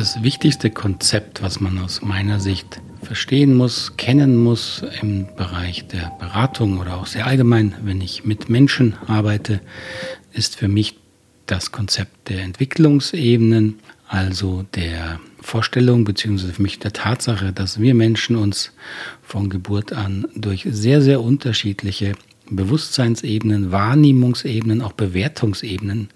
Das wichtigste Konzept, was man aus meiner Sicht verstehen muss, kennen muss im Bereich der Beratung oder auch sehr allgemein, wenn ich mit Menschen arbeite, ist für mich das Konzept der Entwicklungsebenen, also der Vorstellung beziehungsweise für mich der Tatsache, dass wir Menschen uns von Geburt an durch sehr, sehr unterschiedliche Bewusstseinsebenen, Wahrnehmungsebenen, auch Bewertungsebenen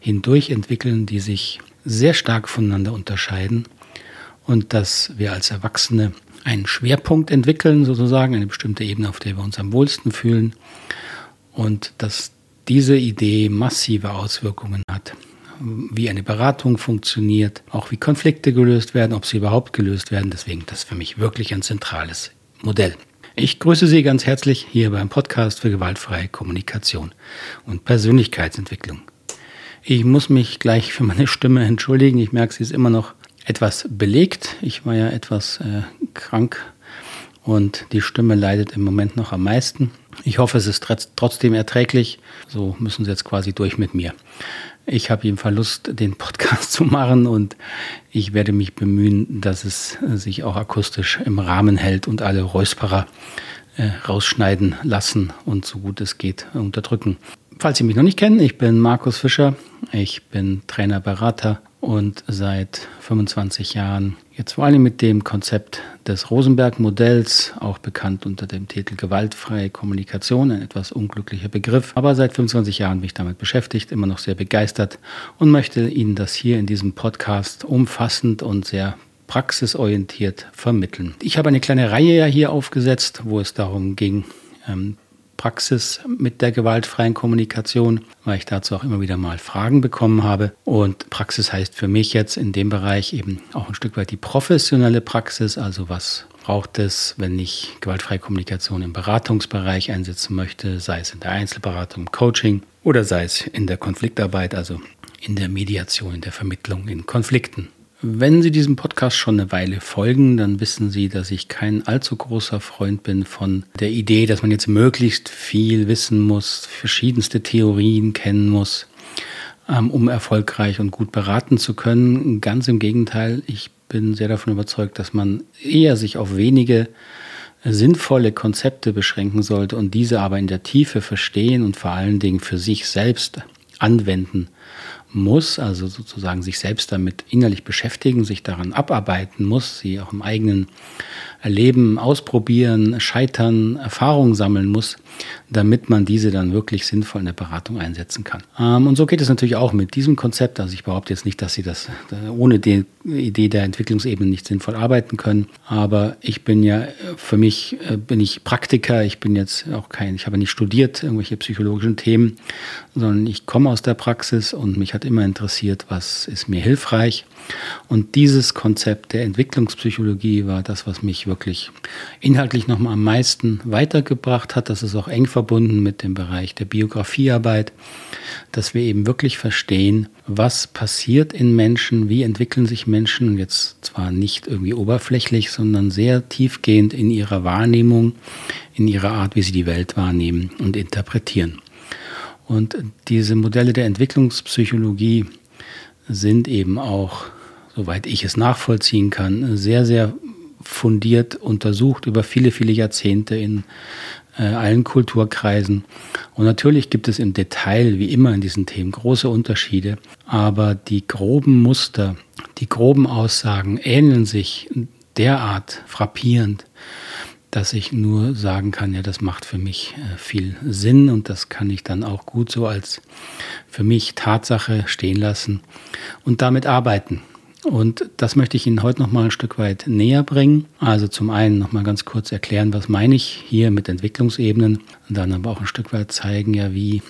hindurch entwickeln, die sich sehr stark voneinander unterscheiden und dass wir als Erwachsene einen Schwerpunkt entwickeln, sozusagen, eine bestimmte Ebene, auf der wir uns am wohlsten fühlen und dass diese Idee massive Auswirkungen hat, wie eine Beratung funktioniert, auch wie Konflikte gelöst werden, ob sie überhaupt gelöst werden. Deswegen das für mich wirklich ein zentrales Modell. Ich grüße Sie ganz herzlich hier beim Podcast für gewaltfreie Kommunikation und Persönlichkeitsentwicklung. Ich muss mich gleich für meine Stimme entschuldigen. Ich merke, sie ist immer noch etwas belegt. Ich war ja etwas äh, krank und die Stimme leidet im Moment noch am meisten. Ich hoffe, es ist trotzdem erträglich. So müssen Sie jetzt quasi durch mit mir. Ich habe jedenfalls Lust, den Podcast zu machen und ich werde mich bemühen, dass es sich auch akustisch im Rahmen hält und alle Räusperer äh, rausschneiden lassen und so gut es geht unterdrücken. Falls Sie mich noch nicht kennen, ich bin Markus Fischer. Ich bin Trainer, Berater und seit 25 Jahren jetzt vor allem mit dem Konzept des Rosenberg-Modells, auch bekannt unter dem Titel gewaltfreie Kommunikation, ein etwas unglücklicher Begriff. Aber seit 25 Jahren bin ich damit beschäftigt, immer noch sehr begeistert und möchte Ihnen das hier in diesem Podcast umfassend und sehr praxisorientiert vermitteln. Ich habe eine kleine Reihe ja hier aufgesetzt, wo es darum ging, ähm, Praxis mit der gewaltfreien Kommunikation, weil ich dazu auch immer wieder mal Fragen bekommen habe. Und Praxis heißt für mich jetzt in dem Bereich eben auch ein Stück weit die professionelle Praxis, also was braucht es, wenn ich gewaltfreie Kommunikation im Beratungsbereich einsetzen möchte, sei es in der Einzelberatung, Coaching oder sei es in der Konfliktarbeit, also in der Mediation, in der Vermittlung in Konflikten. Wenn Sie diesem Podcast schon eine Weile folgen, dann wissen Sie, dass ich kein allzu großer Freund bin von der Idee, dass man jetzt möglichst viel wissen muss, verschiedenste Theorien kennen muss, ähm, um erfolgreich und gut beraten zu können. Ganz im Gegenteil, ich bin sehr davon überzeugt, dass man eher sich auf wenige sinnvolle Konzepte beschränken sollte und diese aber in der Tiefe verstehen und vor allen Dingen für sich selbst anwenden muss, also sozusagen sich selbst damit innerlich beschäftigen, sich daran abarbeiten muss, sie auch im eigenen Erleben ausprobieren, scheitern, Erfahrungen sammeln muss, damit man diese dann wirklich sinnvoll in der Beratung einsetzen kann. Ähm, und so geht es natürlich auch mit diesem Konzept. Also ich behaupte jetzt nicht, dass Sie das äh, ohne die Idee der Entwicklungsebene nicht sinnvoll arbeiten können. Aber ich bin ja für mich äh, bin ich Praktiker. Ich bin jetzt auch kein, ich habe nicht studiert irgendwelche psychologischen Themen, sondern ich komme aus der Praxis und mich hat immer interessiert, was ist mir hilfreich. Und dieses Konzept der Entwicklungspsychologie war das, was mich wirklich inhaltlich nochmal am meisten weitergebracht hat. Das ist auch eng verbunden mit dem Bereich der Biografiearbeit, dass wir eben wirklich verstehen, was passiert in Menschen, wie entwickeln sich Menschen, jetzt zwar nicht irgendwie oberflächlich, sondern sehr tiefgehend in ihrer Wahrnehmung, in ihrer Art, wie sie die Welt wahrnehmen und interpretieren. Und diese Modelle der Entwicklungspsychologie sind eben auch, soweit ich es nachvollziehen kann, sehr, sehr fundiert untersucht über viele, viele Jahrzehnte in äh, allen Kulturkreisen. Und natürlich gibt es im Detail, wie immer in diesen Themen, große Unterschiede, aber die groben Muster, die groben Aussagen ähneln sich derart frappierend, dass ich nur sagen kann, ja, das macht für mich äh, viel Sinn und das kann ich dann auch gut so als für mich Tatsache stehen lassen und damit arbeiten. Und das möchte ich Ihnen heute noch mal ein Stück weit näher bringen. Also zum einen noch mal ganz kurz erklären, was meine ich hier mit Entwicklungsebenen und dann aber auch ein Stück weit zeigen, ja, wie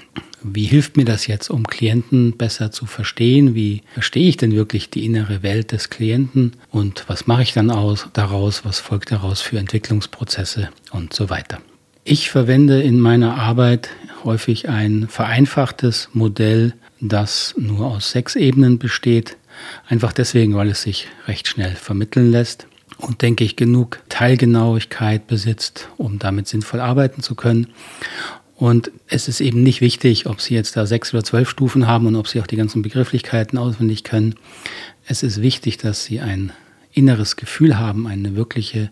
wie hilft mir das jetzt, um Klienten besser zu verstehen? Wie verstehe ich denn wirklich die innere Welt des Klienten? Und was mache ich dann aus, daraus? Was folgt daraus für Entwicklungsprozesse und so weiter? Ich verwende in meiner Arbeit häufig ein vereinfachtes Modell, das nur aus sechs Ebenen besteht. Einfach deswegen, weil es sich recht schnell vermitteln lässt und denke ich genug Teilgenauigkeit besitzt, um damit sinnvoll arbeiten zu können. Und es ist eben nicht wichtig, ob Sie jetzt da sechs oder zwölf Stufen haben und ob Sie auch die ganzen Begrifflichkeiten auswendig können. es ist wichtig, dass sie ein inneres Gefühl haben, eine wirkliche,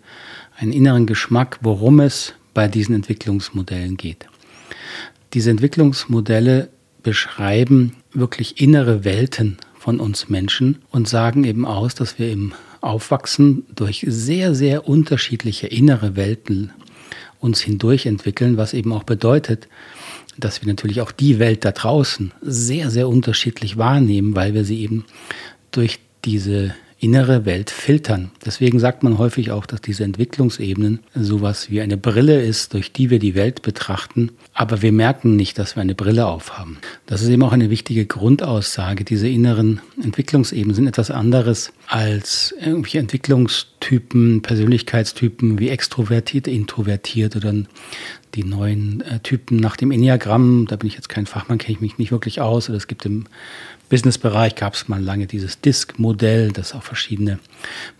einen inneren Geschmack, worum es bei diesen Entwicklungsmodellen geht. Diese Entwicklungsmodelle beschreiben wirklich innere Welten von uns Menschen und sagen eben aus, dass wir im Aufwachsen durch sehr, sehr unterschiedliche innere Welten uns hindurch entwickeln, was eben auch bedeutet, dass wir natürlich auch die Welt da draußen sehr, sehr unterschiedlich wahrnehmen, weil wir sie eben durch diese innere Welt filtern. Deswegen sagt man häufig auch, dass diese Entwicklungsebenen sowas wie eine Brille ist, durch die wir die Welt betrachten, aber wir merken nicht, dass wir eine Brille aufhaben. Das ist eben auch eine wichtige Grundaussage. Diese inneren Entwicklungsebenen sind etwas anderes als irgendwelche Entwicklungstypen, Persönlichkeitstypen wie extrovertiert, introvertiert oder die neuen äh, Typen nach dem Enneagramm. Da bin ich jetzt kein Fachmann, kenne ich mich nicht wirklich aus. Oder es gibt im Businessbereich gab es mal lange dieses DISC-Modell, das auch verschiedene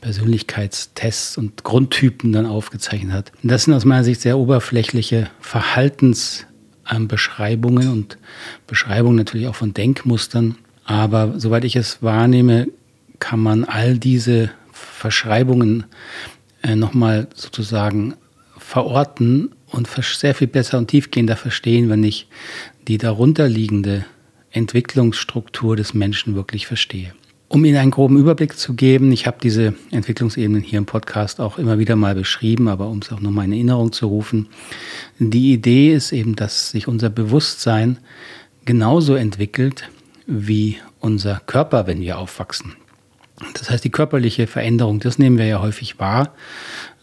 Persönlichkeitstests und Grundtypen dann aufgezeichnet hat. Und das sind aus meiner Sicht sehr oberflächliche Verhaltensbeschreibungen und Beschreibungen natürlich auch von Denkmustern. Aber soweit ich es wahrnehme, kann man all diese Verschreibungen äh, nochmal sozusagen verorten und sehr viel besser und tiefgehender verstehen, wenn ich die darunterliegende Entwicklungsstruktur des Menschen wirklich verstehe. Um Ihnen einen groben Überblick zu geben, ich habe diese Entwicklungsebenen hier im Podcast auch immer wieder mal beschrieben, aber um es auch nochmal in Erinnerung zu rufen, die Idee ist eben, dass sich unser Bewusstsein genauso entwickelt wie unser Körper, wenn wir aufwachsen. Das heißt, die körperliche Veränderung, das nehmen wir ja häufig wahr.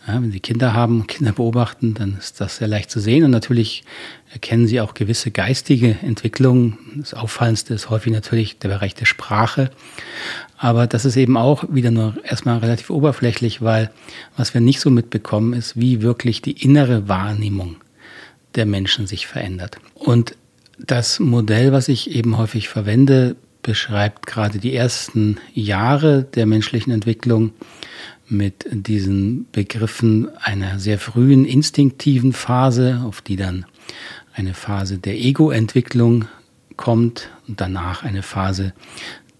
Ja, wenn Sie Kinder haben, Kinder beobachten, dann ist das sehr leicht zu sehen. Und natürlich erkennen Sie auch gewisse geistige Entwicklungen. Das Auffallendste ist häufig natürlich der Bereich der Sprache. Aber das ist eben auch wieder nur erstmal relativ oberflächlich, weil was wir nicht so mitbekommen, ist, wie wirklich die innere Wahrnehmung der Menschen sich verändert. Und das Modell, was ich eben häufig verwende, beschreibt gerade die ersten Jahre der menschlichen Entwicklung mit diesen Begriffen einer sehr frühen instinktiven Phase, auf die dann eine Phase der Ego-Entwicklung kommt und danach eine Phase,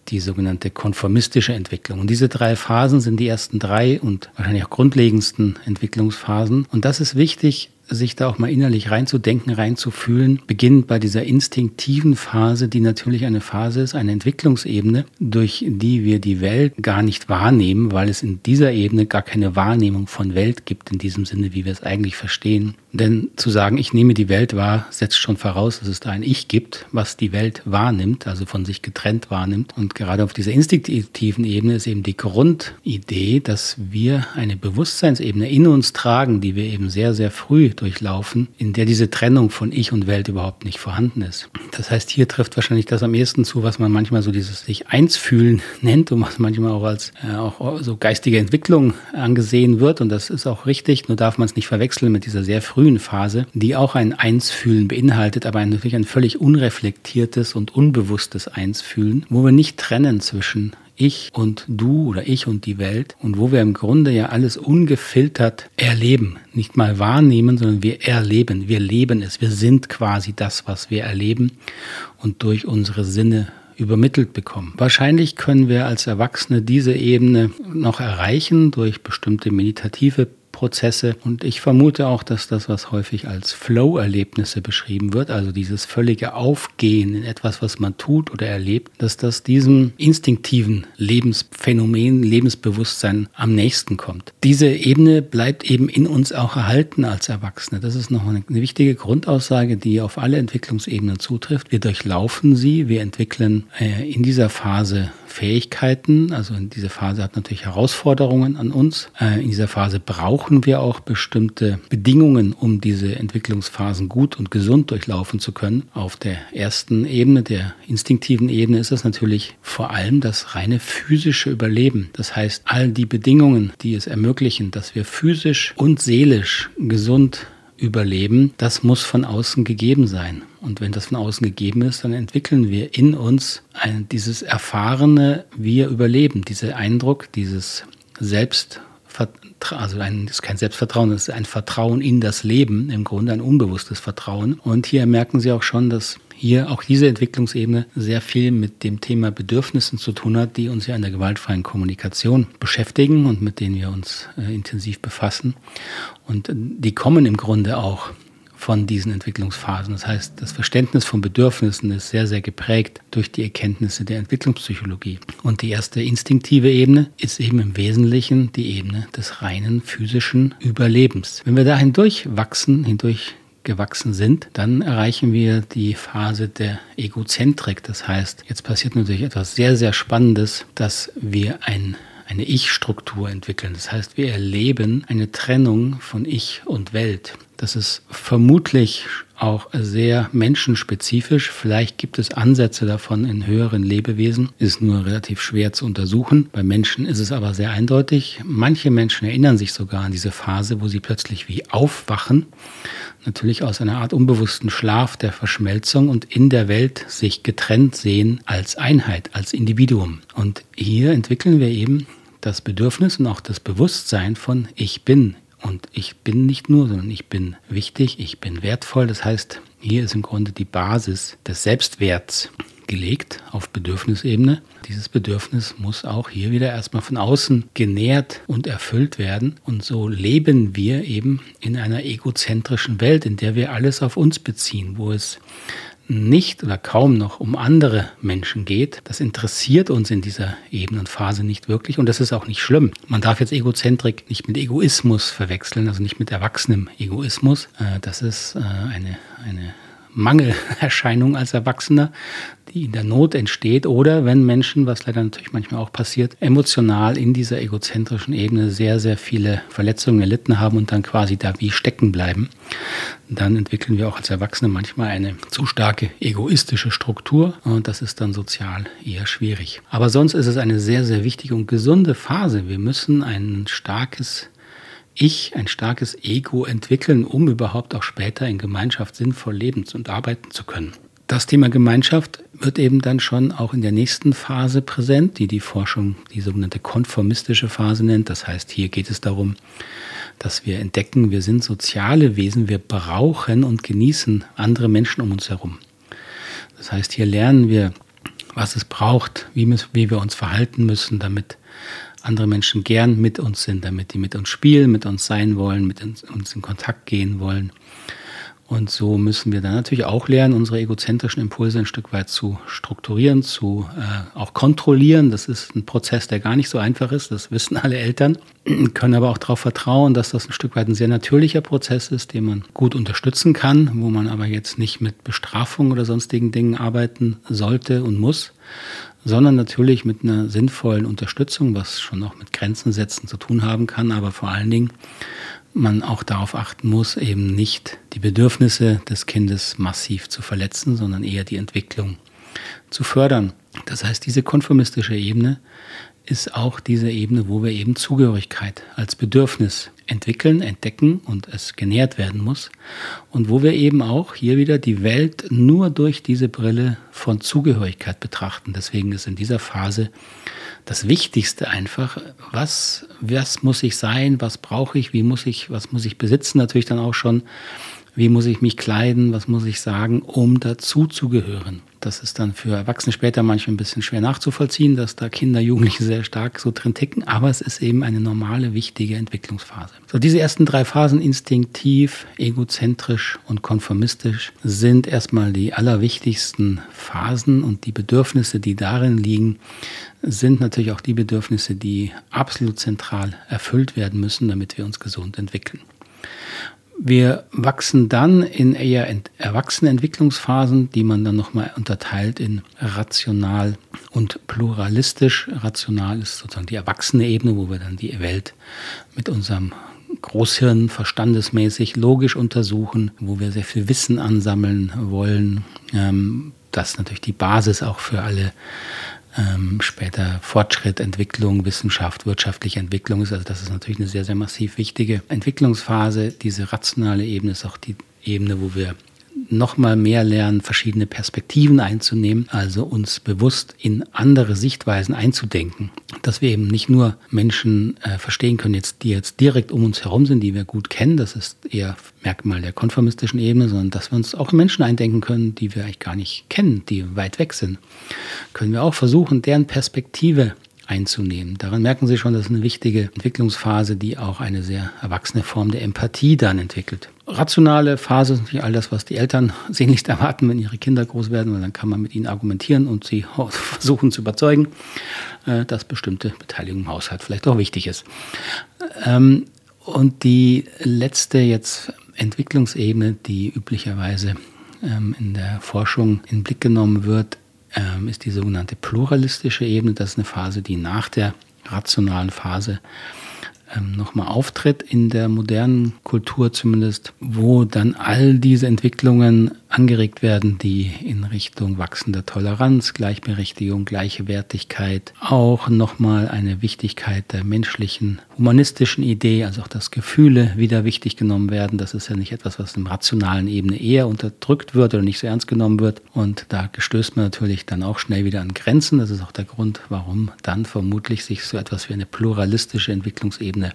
die sogenannte konformistische Entwicklung. Und diese drei Phasen sind die ersten drei und wahrscheinlich auch grundlegendsten Entwicklungsphasen. Und das ist wichtig, sich da auch mal innerlich reinzudenken, reinzufühlen, beginnt bei dieser instinktiven Phase, die natürlich eine Phase ist, eine Entwicklungsebene, durch die wir die Welt gar nicht wahrnehmen, weil es in dieser Ebene gar keine Wahrnehmung von Welt gibt, in diesem Sinne, wie wir es eigentlich verstehen. Denn zu sagen, ich nehme die Welt wahr, setzt schon voraus, dass es da ein Ich gibt, was die Welt wahrnimmt, also von sich getrennt wahrnimmt. Und gerade auf dieser instinktiven Ebene ist eben die Grundidee, dass wir eine Bewusstseinsebene in uns tragen, die wir eben sehr, sehr früh durchlaufen, in der diese Trennung von Ich und Welt überhaupt nicht vorhanden ist. Das heißt, hier trifft wahrscheinlich das am ehesten zu, was man manchmal so dieses sich eins fühlen nennt und was manchmal auch als äh, auch so geistige Entwicklung angesehen wird. Und das ist auch richtig, nur darf man es nicht verwechseln mit dieser sehr frühen Phase, die auch ein Einsfühlen beinhaltet, aber natürlich ein völlig unreflektiertes und unbewusstes Einsfühlen, wo wir nicht trennen zwischen ich und du oder ich und die Welt und wo wir im Grunde ja alles ungefiltert erleben. Nicht mal wahrnehmen, sondern wir erleben. Wir leben es. Wir sind quasi das, was wir erleben und durch unsere Sinne übermittelt bekommen. Wahrscheinlich können wir als Erwachsene diese Ebene noch erreichen durch bestimmte meditative Prozesse. Und ich vermute auch, dass das, was häufig als Flow-Erlebnisse beschrieben wird, also dieses völlige Aufgehen in etwas, was man tut oder erlebt, dass das diesem instinktiven Lebensphänomen, Lebensbewusstsein am nächsten kommt. Diese Ebene bleibt eben in uns auch erhalten als Erwachsene. Das ist noch eine, wichtige Grundaussage, die auf alle Entwicklungsebenen zutrifft. Wir durchlaufen sie, wir entwickeln äh, in dieser Phase Fähigkeiten. Also in dieser Phase hat natürlich Herausforderungen an uns. Äh, in dieser Phase brauchen wir auch bestimmte Bedingungen, um diese Entwicklungsphasen gut und gesund durchlaufen zu können. Auf der ersten Ebene, der instinktiven Ebene, ist es natürlich vor allem das reine physische Überleben. Das heißt, all die Bedingungen, die es ermöglichen, dass wir physisch und seelisch gesund überleben, das muss von außen gegeben sein. Und wenn das von außen gegeben ist, dann entwickeln wir in uns ein, dieses erfahrene Wir überleben, dieser Eindruck, dieses Selbst Selbstvertrauen, also ein, ist kein Selbstvertrauen, das ist ein Vertrauen in das Leben, im Grunde ein unbewusstes Vertrauen. Und hier merken Sie auch schon, dass hier auch diese Entwicklungsebene sehr viel mit dem Thema Bedürfnissen zu tun hat, die uns ja in der gewaltfreien Kommunikation beschäftigen und mit denen wir uns äh, intensiv befassen. Und äh, die kommen im Grunde auch von diesen Entwicklungsphasen. Das heißt, das Verständnis von Bedürfnissen ist sehr, sehr geprägt durch die Erkenntnisse der Entwicklungspsychologie. Und die erste instinktive Ebene ist eben im Wesentlichen die Ebene des reinen physischen Überlebens. Wenn wir da hindurch wachsen, hindurch gewachsen sind, dann erreichen wir die Phase der Egozentrik. Das heißt, jetzt passiert natürlich etwas sehr, sehr Spannendes, dass wir ein eine Ich-Struktur entwickeln. Das heißt, wir erleben eine Trennung von Ich und Welt. Das ist vermutlich auch sehr menschenspezifisch. Vielleicht gibt es Ansätze davon in höheren Lebewesen, ist nur relativ schwer zu untersuchen. Bei Menschen ist es aber sehr eindeutig. Manche Menschen erinnern sich sogar an diese Phase, wo sie plötzlich wie aufwachen, natürlich aus einer Art unbewussten Schlaf der Verschmelzung und in der Welt sich getrennt sehen als Einheit, als Individuum. Und hier entwickeln wir eben das Bedürfnis und auch das Bewusstsein von Ich bin, und ich bin nicht nur, sondern ich bin wichtig, ich bin wertvoll. Das heißt, hier ist im Grunde die Basis des Selbstwerts gelegt auf Bedürfnisebene. Dieses Bedürfnis muss auch hier wieder erstmal von außen genährt und erfüllt werden. Und so leben wir eben in einer egozentrischen Welt, in der wir alles auf uns beziehen, wo es nicht oder kaum noch um andere Menschen geht. Das interessiert uns in dieser Ebenenphase nicht wirklich und das ist auch nicht schlimm. Man darf jetzt Egozentrik nicht mit Egoismus verwechseln, also nicht mit erwachsenem Egoismus. Äh, das ist äh, eine, eine Mangelerscheinung als Erwachsener, die in der Not entsteht oder wenn Menschen, was leider natürlich manchmal auch passiert, emotional in dieser egozentrischen Ebene sehr, sehr viele Verletzungen erlitten haben und dann quasi da wie stecken bleiben, dann entwickeln wir auch als Erwachsene manchmal eine zu starke egoistische Struktur und das ist dann sozial eher schwierig. Aber sonst ist es eine sehr, sehr wichtige und gesunde Phase. Wir müssen ein starkes ich ein starkes Ego entwickeln, um überhaupt auch später in Gemeinschaft sinnvoll leben und arbeiten zu können. Das Thema Gemeinschaft wird eben dann schon auch in der nächsten Phase präsent, die die Forschung die sogenannte konformistische Phase nennt. Das heißt, hier geht es darum, dass wir entdecken, wir sind soziale Wesen, wir brauchen und genießen andere Menschen um uns herum. Das heißt, hier lernen wir, was es braucht, wie, wir uns verhalten müssen, damit andere Menschen gern mit uns sind, damit die mit uns spielen, mit uns sein wollen, mit uns, in Kontakt gehen wollen. Und so müssen wir dann natürlich auch lernen, unsere egozentrischen Impulse ein Stück weit zu strukturieren, zu äh, auch kontrollieren. Das ist ein Prozess, der gar nicht so einfach ist. Das wissen alle Eltern, können aber auch darauf vertrauen, dass das ein Stück weit ein sehr natürlicher Prozess ist, den man gut unterstützen kann, wo man aber jetzt nicht mit Bestrafung oder sonstigen Dingen arbeiten sollte und muss, sondern natürlich mit einer sinnvollen Unterstützung, was schon auch mit Grenzen setzen zu tun haben kann, aber vor allen Dingen man auch darauf achten muss, eben nicht die Bedürfnisse des Kindes massiv zu verletzen, sondern eher die Entwicklung zu fördern. Das heißt, diese konformistische Ebene ist auch diese Ebene, wo wir eben Zugehörigkeit als Bedürfnis entwickeln, entdecken und es genährt werden muss. Und wo wir eben auch hier wieder die Welt nur durch diese Brille von Zugehörigkeit betrachten. Deswegen ist in dieser Phase das Wichtigste einfach, was, was muss ich sein, was brauche ich, wie muss ich, was muss ich besitzen, natürlich dann auch schon, wie muss ich mich kleiden, was muss ich sagen, um dazu zu gehören. Das ist dann für Erwachsene später manchmal ein bisschen schwer nachzuvollziehen, dass da Kinder, Jugendliche sehr stark so drin ticken, aber es ist eben eine normale, wichtige Entwicklungsphase. So, diese ersten drei Phasen, instinktiv, egozentrisch und konformistisch, sind erstmal die allerwichtigsten Phasen und die Bedürfnisse, die darin liegen, sind natürlich auch die Bedürfnisse, die absolut zentral erfüllt werden müssen, damit wir uns gesund entwickeln. Wir wachsen dann in eher Erwachsenenentwicklungsphasen, die man dann nochmal unterteilt in rational und pluralistisch. Rational ist sozusagen die erwachsene Ebene, wo wir dann die Welt mit unserem Großhirn verstandesmäßig logisch untersuchen, wo wir sehr viel Wissen ansammeln wollen. Ähm, das ist natürlich die Basis auch für alle ähm, später Fortschritt, Entwicklung, Wissenschaft, wirtschaftliche Entwicklung ist. Also das ist natürlich eine sehr, sehr massiv wichtige Entwicklungsphase. Diese rationale Ebene ist auch die Ebene, wo wir nochmal mehr lernen, verschiedene Perspektiven einzunehmen, also uns bewusst in andere Sichtweisen einzudenken. Dass wir eben nicht nur Menschen äh, verstehen können, jetzt, die jetzt direkt um uns herum sind, die wir gut kennen, das ist eher Merkmal der konformistischen Ebene, sondern dass wir uns auch Menschen eindenken können, die wir eigentlich gar nicht kennen, die weit weg sind. Können wir auch versuchen, deren Perspektive einzunehmen. Daran merken Sie schon, das ist eine wichtige Entwicklungsphase, die auch eine sehr erwachsene Form der Empathie dann entwickelt. Rationale Phase ist natürlich all das, was die Eltern sehnlichst erwarten, wenn ihre Kinder groß werden, weil dann kann man mit ihnen argumentieren und sie versuchen zu überzeugen, äh, dass bestimmte Beteiligung im Haushalt vielleicht auch wichtig ist. Ähm, und die letzte jetzt Entwicklungsebene, die üblicherweise ähm, in der Forschung in den Blick genommen wird, ähm, ist die sogenannte pluralistische Ebene. Das ist eine Phase, die nach der rationalen Phase ähm, nochmal auftritt in der modernen Kultur zumindest, wo dann all diese Entwicklungen angeregt werden, die in Richtung wachsender Toleranz, Gleichberechtigung, gleiche Wertigkeit, auch nochmal eine Wichtigkeit der menschlichen, humanistischen Idee, also auch dass Gefühle wieder wichtig genommen werden. Das ist ja nicht etwas, was im rationalen Ebene eher unterdrückt wird oder nicht so ernst genommen wird. Und da gestößt man natürlich dann auch schnell wieder an Grenzen. Das ist auch der Grund, warum dann vermutlich sich so etwas wie eine pluralistische Entwicklungsebene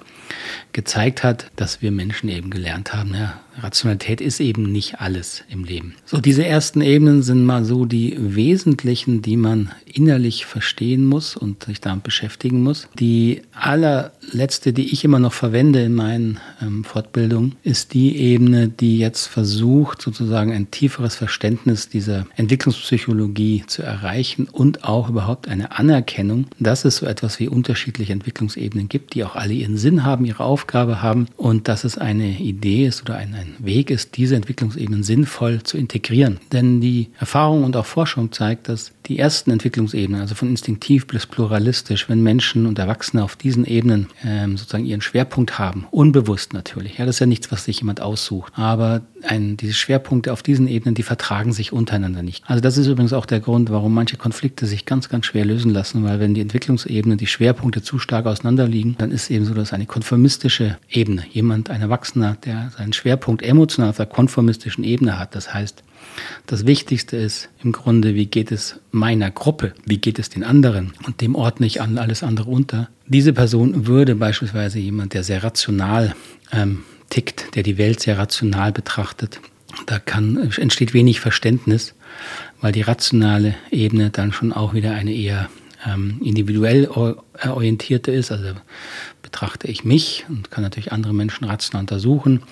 gezeigt hat, dass wir Menschen eben gelernt haben, ja, Rationalität ist eben nicht alles im Leben. So, diese ersten Ebenen sind mal so die wesentlichen, die man innerlich verstehen muss und sich damit beschäftigen muss. Die allerletzte, die ich immer noch verwende in meinen ähm, Fortbildungen, ist die Ebene, die jetzt versucht, sozusagen ein tieferes Verständnis dieser Entwicklungspsychologie zu erreichen und auch überhaupt eine Anerkennung, dass es so etwas wie unterschiedliche Entwicklungsebenen gibt, die auch alle ihren Sinn haben, ihre Aufgabe haben und dass es eine Idee ist oder ein, ein Weg ist, diese Entwicklungsebenen sinnvoll zu integrieren. Denn die Erfahrung und auch Forschung zeigt, dass die ersten Entwicklungsebenen, also von instinktiv bis pluralistisch, wenn Menschen und Erwachsene auf diesen Ebenen ähm, sozusagen ihren Schwerpunkt haben, unbewusst natürlich. Ja, das ist ja nichts, was sich jemand aussucht. Aber ein, diese Schwerpunkte auf diesen Ebenen, die vertragen sich untereinander nicht. Also das ist übrigens auch der Grund, warum manche Konflikte sich ganz, ganz schwer lösen lassen, weil wenn die Entwicklungsebenen, die Schwerpunkte zu stark auseinanderliegen, dann ist eben so, dass eine konformistische Ebene, jemand, ein Erwachsener, der seinen Schwerpunkt emotional auf der konformistischen Ebene hat, das heißt, das Wichtigste ist im Grunde, wie geht es meiner Gruppe, wie geht es den anderen und dem ordne ich an alles andere unter. Diese Person würde beispielsweise jemand, der sehr rational ähm, tickt, der die Welt sehr rational betrachtet, da kann, entsteht wenig Verständnis, weil die rationale Ebene dann schon auch wieder eine eher ähm, individuell orientierte ist. Also betrachte ich mich und kann natürlich andere Menschen rational untersuchen,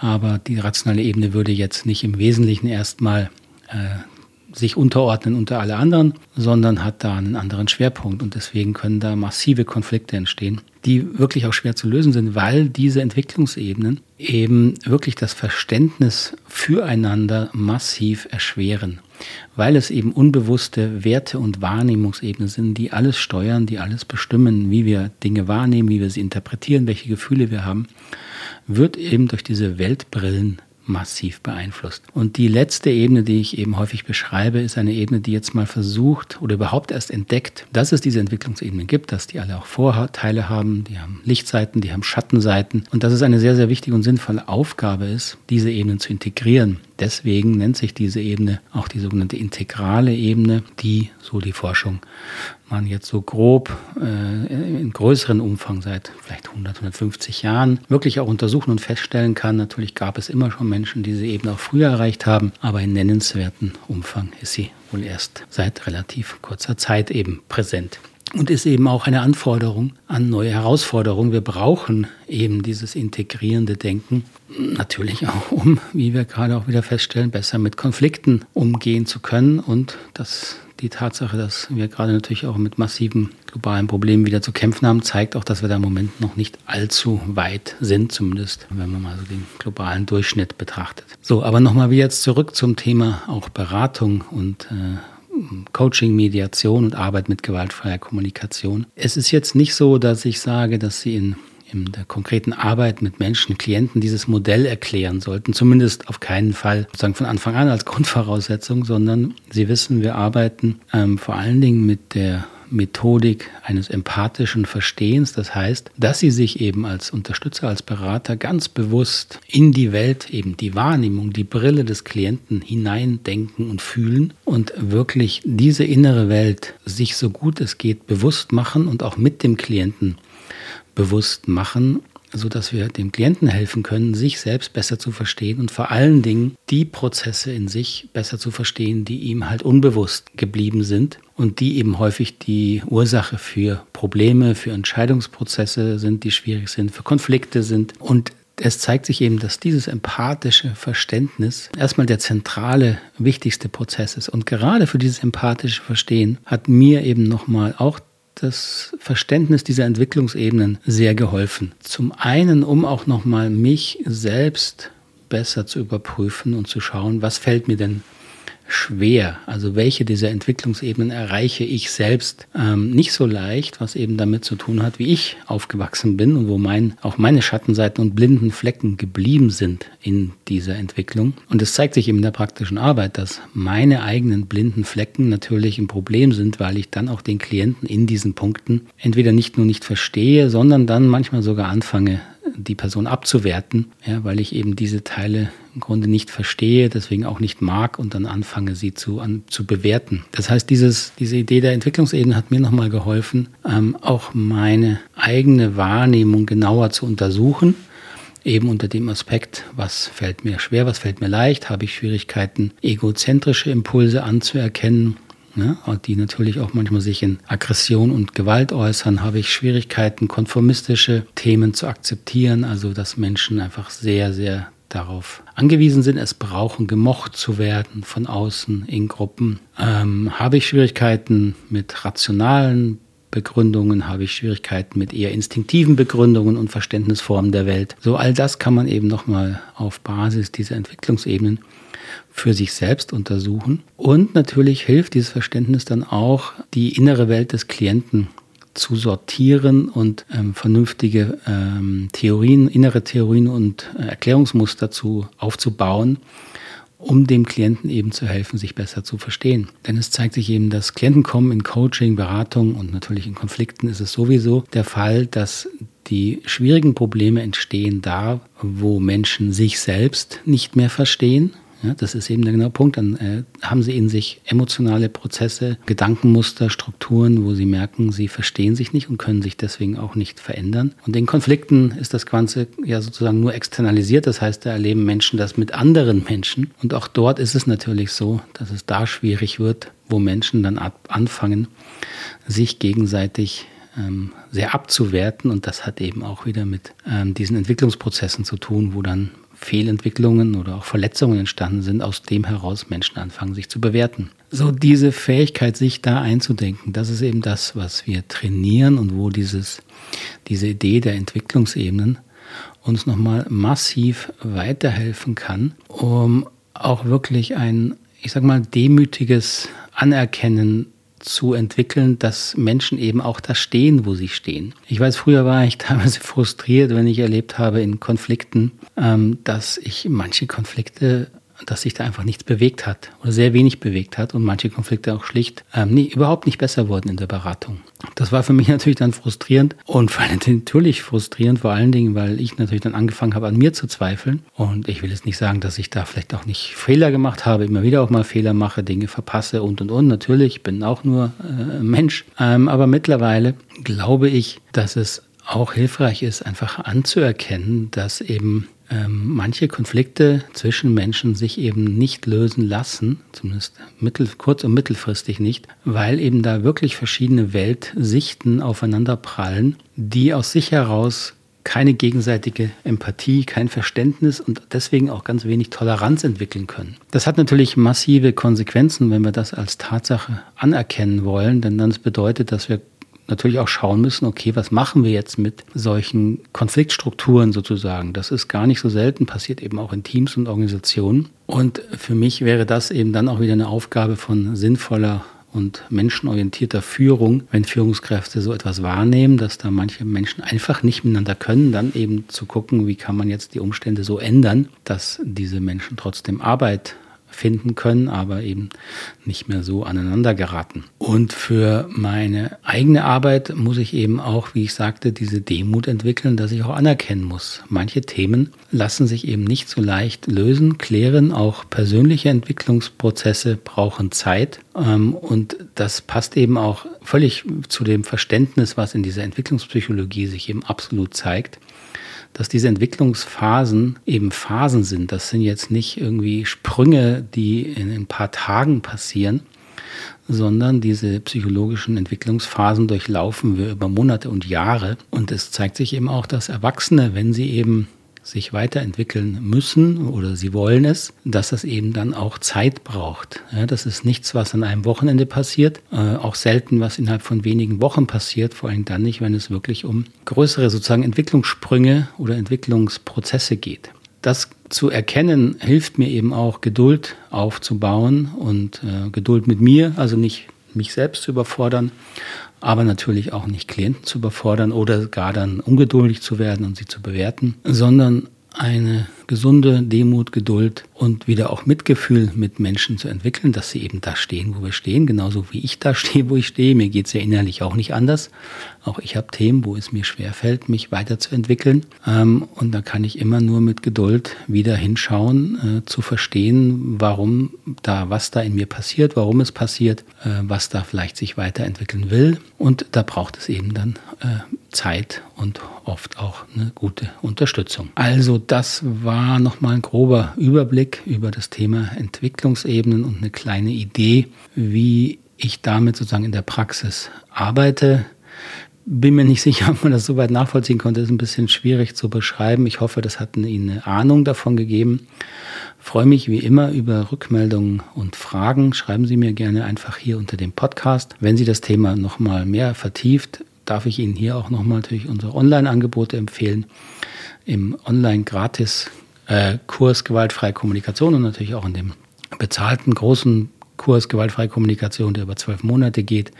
aber die rationale Ebene würde jetzt nicht im Wesentlichen erstmal äh, sich unterordnen unter alle anderen, sondern hat da einen anderen Schwerpunkt. Und deswegen können da massive Konflikte entstehen, die wirklich auch schwer zu lösen sind, weil diese Entwicklungsebenen eben wirklich das Verständnis füreinander massiv erschweren, weil es eben unbewusste Werte und Wahrnehmungsebenen sind, die alles steuern, die alles bestimmen, wie wir Dinge wahrnehmen, wie wir sie interpretieren, welche Gefühle wir haben, wird eben durch diese Weltbrillen massiv beeinflusst. Und die letzte Ebene, die ich eben häufig beschreibe, ist eine Ebene, die jetzt mal versucht oder überhaupt erst entdeckt, dass es diese Entwicklungsebenen gibt, dass die alle auch Vorteile haben, die haben Lichtseiten, die haben Schattenseiten und dass es eine sehr, sehr wichtige und sinnvolle Aufgabe ist, diese Ebenen zu integrieren. Deswegen nennt sich diese Ebene auch die sogenannte integrale Ebene, die, so die Forschung, man jetzt so grob äh, in größeren Umfang seit vielleicht 100, 150 Jahren wirklich auch untersuchen und feststellen kann. Natürlich gab es immer schon Menschen, die diese Ebene auch früher erreicht haben, aber in nennenswerten Umfang ist sie wohl erst seit relativ kurzer Zeit eben präsent und ist eben auch eine Anforderung an neue Herausforderungen. Wir brauchen eben dieses integrierende Denken, natürlich auch, um, wie wir gerade auch wieder feststellen, besser mit Konflikten umgehen zu können und das die Tatsache, dass wir gerade natürlich auch mit massiven globalen Problemen wieder zu kämpfen haben, zeigt auch, dass wir da im Moment noch nicht allzu weit sind, zumindest wenn man mal so den globalen Durchschnitt betrachtet. So, aber nochmal wie jetzt zurück zum Thema auch Beratung und äh, Coaching, Mediation und Arbeit mit gewaltfreier Kommunikation. Es ist jetzt nicht so, dass ich sage, dass Sie in in der konkreten Arbeit mit Menschen, Klienten dieses Modell erklären sollten. Zumindest auf keinen Fall sozusagen von Anfang an als Grundvoraussetzung, sondern Sie wissen, wir arbeiten ähm, vor allen Dingen mit der Methodik eines empathischen Verstehens. Das heißt, dass sie sich eben als Unterstützer, als Berater ganz bewusst in die Welt, eben die Wahrnehmung, die Brille des Klienten hineindenken und fühlen und wirklich diese innere Welt sich so gut es geht bewusst machen und auch mit dem Klienten bewusst machen so dass wir dem Klienten helfen können, sich selbst besser zu verstehen und vor allen Dingen die Prozesse in sich besser zu verstehen, die ihm halt unbewusst geblieben sind und die eben häufig die Ursache für Probleme, für Entscheidungsprozesse sind, die schwierig sind, für Konflikte sind und es zeigt sich eben, dass dieses empathische Verständnis erstmal der zentrale, wichtigste Prozess ist. Und gerade für dieses empathische Verstehen hat mir eben nochmal auch das Verständnis dieser Entwicklungsebenen sehr geholfen. Zum einen, um auch nochmal mich selbst besser zu überprüfen und zu schauen, was fällt mir denn schwer. Also welche dieser Entwicklungsebenen erreiche ich selbst ähm, nicht so leicht, was eben damit zu tun hat, wie ich aufgewachsen bin und wo mein, auch meine Schattenseiten und blinden Flecken geblieben sind in dieser Entwicklung. Und es zeigt sich eben in der praktischen Arbeit, dass meine eigenen blinden Flecken natürlich ein Problem sind, weil ich dann auch den Klienten in diesen Punkten entweder nicht nur nicht verstehe, sondern dann manchmal sogar anfange, die Person abzuwerten, ja, weil ich eben diese Teile im Grunde nicht verstehe, deswegen auch nicht mag und dann anfange, sie zu, an, zu bewerten. Das heißt, dieses, diese Idee der Entwicklungsebene hat mir nochmal geholfen, ähm, auch meine eigene Wahrnehmung genauer zu untersuchen eben unter dem Aspekt, was fällt mir schwer, was fällt mir leicht, habe ich Schwierigkeiten, egozentrische Impulse anzuerkennen, ne, die natürlich auch manchmal sich in Aggression und Gewalt äußern, habe ich Schwierigkeiten, konformistische Themen zu akzeptieren, also dass Menschen einfach sehr, sehr darauf angewiesen sind, es brauchen, gemocht zu werden von außen in Gruppen. Ähm, habe ich Schwierigkeiten mit rationalen Begründungen, habe ich Schwierigkeiten mit eher instinktiven Begründungen und Verständnisformen der Welt. So all das kann man eben nochmal auf Basis dieser Entwicklungsebenen für sich selbst untersuchen. Und natürlich hilft dieses Verständnis dann auch, die innere Welt des Klienten zu sortieren und ähm, vernünftige ähm, Theorien, innere Theorien und äh, Erklärungsmuster zu, aufzubauen, um dem Klienten eben zu helfen, sich besser zu verstehen. Denn es zeigt sich eben, dass Klienten kommen in Coaching, Beratung und natürlich in Konflikten ist es sowieso der Fall, dass die schwierigen Probleme entstehen da, wo Menschen sich selbst nicht mehr verstehen ja, das ist eben der genaue Punkt. Dann äh, haben sie in sich emotionale Prozesse, Gedankenmuster, Strukturen, wo sie merken, sie verstehen sich nicht und können sich deswegen auch nicht verändern. Und in Konflikten ist das Ganze ja sozusagen nur externalisiert. Das heißt, da erleben Menschen das mit anderen Menschen. Und auch dort ist es natürlich so, dass es da schwierig wird, wo Menschen dann anfangen, sich gegenseitig ähm, sehr abzuwerten. Und das hat eben auch wieder mit ähm, diesen Entwicklungsprozessen zu tun, wo dann Fehlentwicklungen oder auch Verletzungen entstanden sind, aus dem heraus Menschen anfangen, sich zu bewerten. So diese Fähigkeit, sich da einzudenken, das ist eben das, was wir trainieren und wo dieses, diese Idee der Entwicklungsebenen uns nochmal massiv weiterhelfen kann, um auch wirklich ein, ich sag mal, demütiges Anerkennen zu entwickeln, dass Menschen eben auch da stehen, wo sie stehen. Ich weiß, früher war ich teilweise frustriert, wenn ich erlebt habe in Konflikten, ähm, dass ich manche Konflikte dass sich da einfach nichts bewegt hat oder sehr wenig bewegt hat und manche Konflikte auch schlicht ähm, nie, überhaupt nicht besser wurden in der Beratung. Das war für mich natürlich dann frustrierend und vor allem natürlich frustrierend, vor allen Dingen, weil ich natürlich dann angefangen habe, an mir zu zweifeln. Und ich will jetzt nicht sagen, dass ich da vielleicht auch nicht Fehler gemacht habe, immer wieder auch mal Fehler mache, Dinge verpasse und und und. Natürlich, ich bin auch nur äh, Mensch. Ähm, aber mittlerweile glaube ich, dass es auch hilfreich ist, einfach anzuerkennen, dass eben ähm, manche Konflikte zwischen Menschen sich eben nicht lösen lassen, zumindest mittel, kurz- und mittelfristig nicht, weil eben da wirklich verschiedene Weltsichten aufeinander prallen, die aus sich heraus keine gegenseitige Empathie, kein Verständnis und deswegen auch ganz wenig Toleranz entwickeln können. Das hat natürlich massive Konsequenzen, wenn wir das als Tatsache anerkennen wollen, denn das bedeutet, dass wir natürlich auch schauen müssen, okay, was machen wir jetzt mit solchen Konfliktstrukturen sozusagen? Das ist gar nicht so selten, passiert eben auch in Teams und Organisationen. Und für mich wäre das eben dann auch wieder eine Aufgabe von sinnvoller und menschenorientierter Führung, wenn Führungskräfte so etwas wahrnehmen, dass da manche Menschen einfach nicht miteinander können, dann eben zu gucken, wie kann man jetzt die Umstände so ändern, dass diese Menschen trotzdem Arbeit finden können, aber eben nicht mehr so aneinander geraten. Und für meine eigene Arbeit muss ich eben auch, wie ich sagte, diese Demut entwickeln, dass ich auch anerkennen muss. Manche Themen lassen sich eben nicht so leicht lösen, klären. Auch persönliche Entwicklungsprozesse brauchen Zeit. Ähm, und das passt eben auch völlig zu dem Verständnis, was in dieser Entwicklungspsychologie sich eben absolut zeigt dass diese Entwicklungsphasen eben Phasen sind. Das sind jetzt nicht irgendwie Sprünge, die in ein paar Tagen passieren, sondern diese psychologischen Entwicklungsphasen durchlaufen wir über Monate und Jahre. Und es zeigt sich eben auch, dass Erwachsene, wenn sie eben sich weiterentwickeln müssen oder sie wollen es, dass das eben dann auch Zeit braucht. Ja, das ist nichts, was an einem Wochenende passiert, äh, auch selten, was innerhalb von wenigen Wochen passiert, vor allem dann nicht, wenn es wirklich um größere sozusagen Entwicklungssprünge oder Entwicklungsprozesse geht. Das zu erkennen hilft mir eben auch Geduld aufzubauen und äh, Geduld mit mir, also nicht mich selbst zu überfordern, aber natürlich auch nicht Klienten zu überfordern oder gar dann ungeduldig zu werden und sie zu bewerten, sondern eine gesunde Demut, Geduld und wieder auch Mitgefühl mit Menschen zu entwickeln, dass sie eben da stehen, wo wir stehen, genauso wie ich da stehe, wo ich stehe. Mir geht es ja innerlich auch nicht anders. Auch ich habe Themen, wo es mir schwerfällt, mich weiterzuentwickeln. Ähm, und da kann ich immer nur mit Geduld wieder hinschauen, äh, zu verstehen, warum da, was da in mir passiert, warum es passiert, äh, was da vielleicht sich weiterentwickeln will. Und da braucht es eben dann äh, Zeit und oft auch eine gute Unterstützung. Also das war nochmal ein grober Überblick über das Thema Entwicklungsebenen und eine kleine Idee, wie ich damit sozusagen in der Praxis arbeite. Bin mir nicht sicher, ob man das so weit nachvollziehen konnte. Ist ein bisschen schwierig zu beschreiben. Ich hoffe, das hat Ihnen eine Ahnung davon gegeben. freue mich wie immer über Rückmeldungen und Fragen. Schreiben Sie mir gerne einfach hier unter dem Podcast. Wenn Sie das Thema nochmal mehr vertieft darf ich Ihnen hier auch nochmal natürlich unsere Online-Angebote empfehlen. Im Online-Gratis-Kurs äh, Gewaltfreie Kommunikation und natürlich auch in dem bezahlten großen Kurs Gewaltfreie Kommunikation, der über zwölf Monate geht,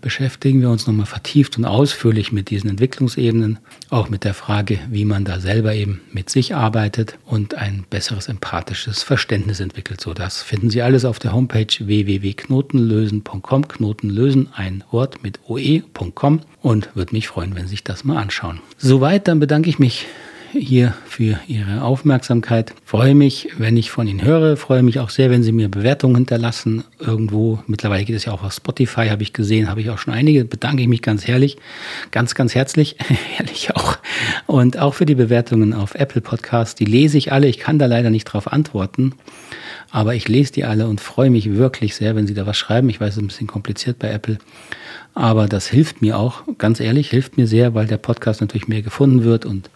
beschäftigen wir uns nochmal vertieft und ausführlich mit diesen Entwicklungsebenen, auch mit der Frage, wie man da selber eben mit sich arbeitet und ein besseres empathisches Verständnis entwickelt. So, das finden Sie alles auf der Homepage www.knotenlösen.com. Knotenlösen, ein Wort mit oe.com und würde mich freuen, wenn Sie sich das mal anschauen. Soweit, dann bedanke ich mich hier für Ihre Aufmerksamkeit. Freue mich, wenn ich von Ihnen höre. Freue mich auch sehr, wenn Sie mir Bewertungen hinterlassen. Irgendwo, mittlerweile geht es ja auch auf Spotify, habe ich gesehen, habe ich auch schon einige. Bedanke ich mich ganz herrlich, ganz, ganz herzlich, herrlich auch. Und auch für die Bewertungen auf Apple Podcast. Die lese ich alle. Ich kann da leider nicht drauf antworten. Aber ich lese die alle und freue mich wirklich sehr, wenn Sie da was schreiben. Ich weiß, es ist ein bisschen kompliziert bei Apple. Aber das hilft mir auch, ganz ehrlich, hilft mir sehr, weil der Podcast natürlich mehr gefunden wird und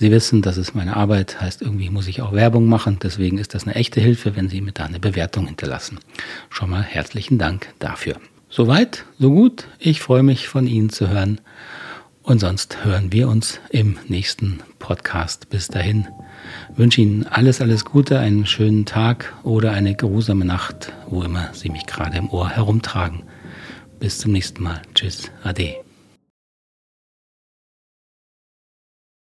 Sie wissen, das ist meine Arbeit, heißt irgendwie muss ich auch Werbung machen. Deswegen ist das eine echte Hilfe, wenn Sie mir da eine Bewertung hinterlassen. Schon mal herzlichen Dank dafür. Soweit, so gut. Ich freue mich von Ihnen zu hören. Und sonst hören wir uns im nächsten Podcast. Bis dahin wünsche Ihnen alles, alles Gute, einen schönen Tag oder eine geruhsame Nacht, wo immer Sie mich gerade im Ohr herumtragen. Bis zum nächsten Mal. Tschüss. Ade.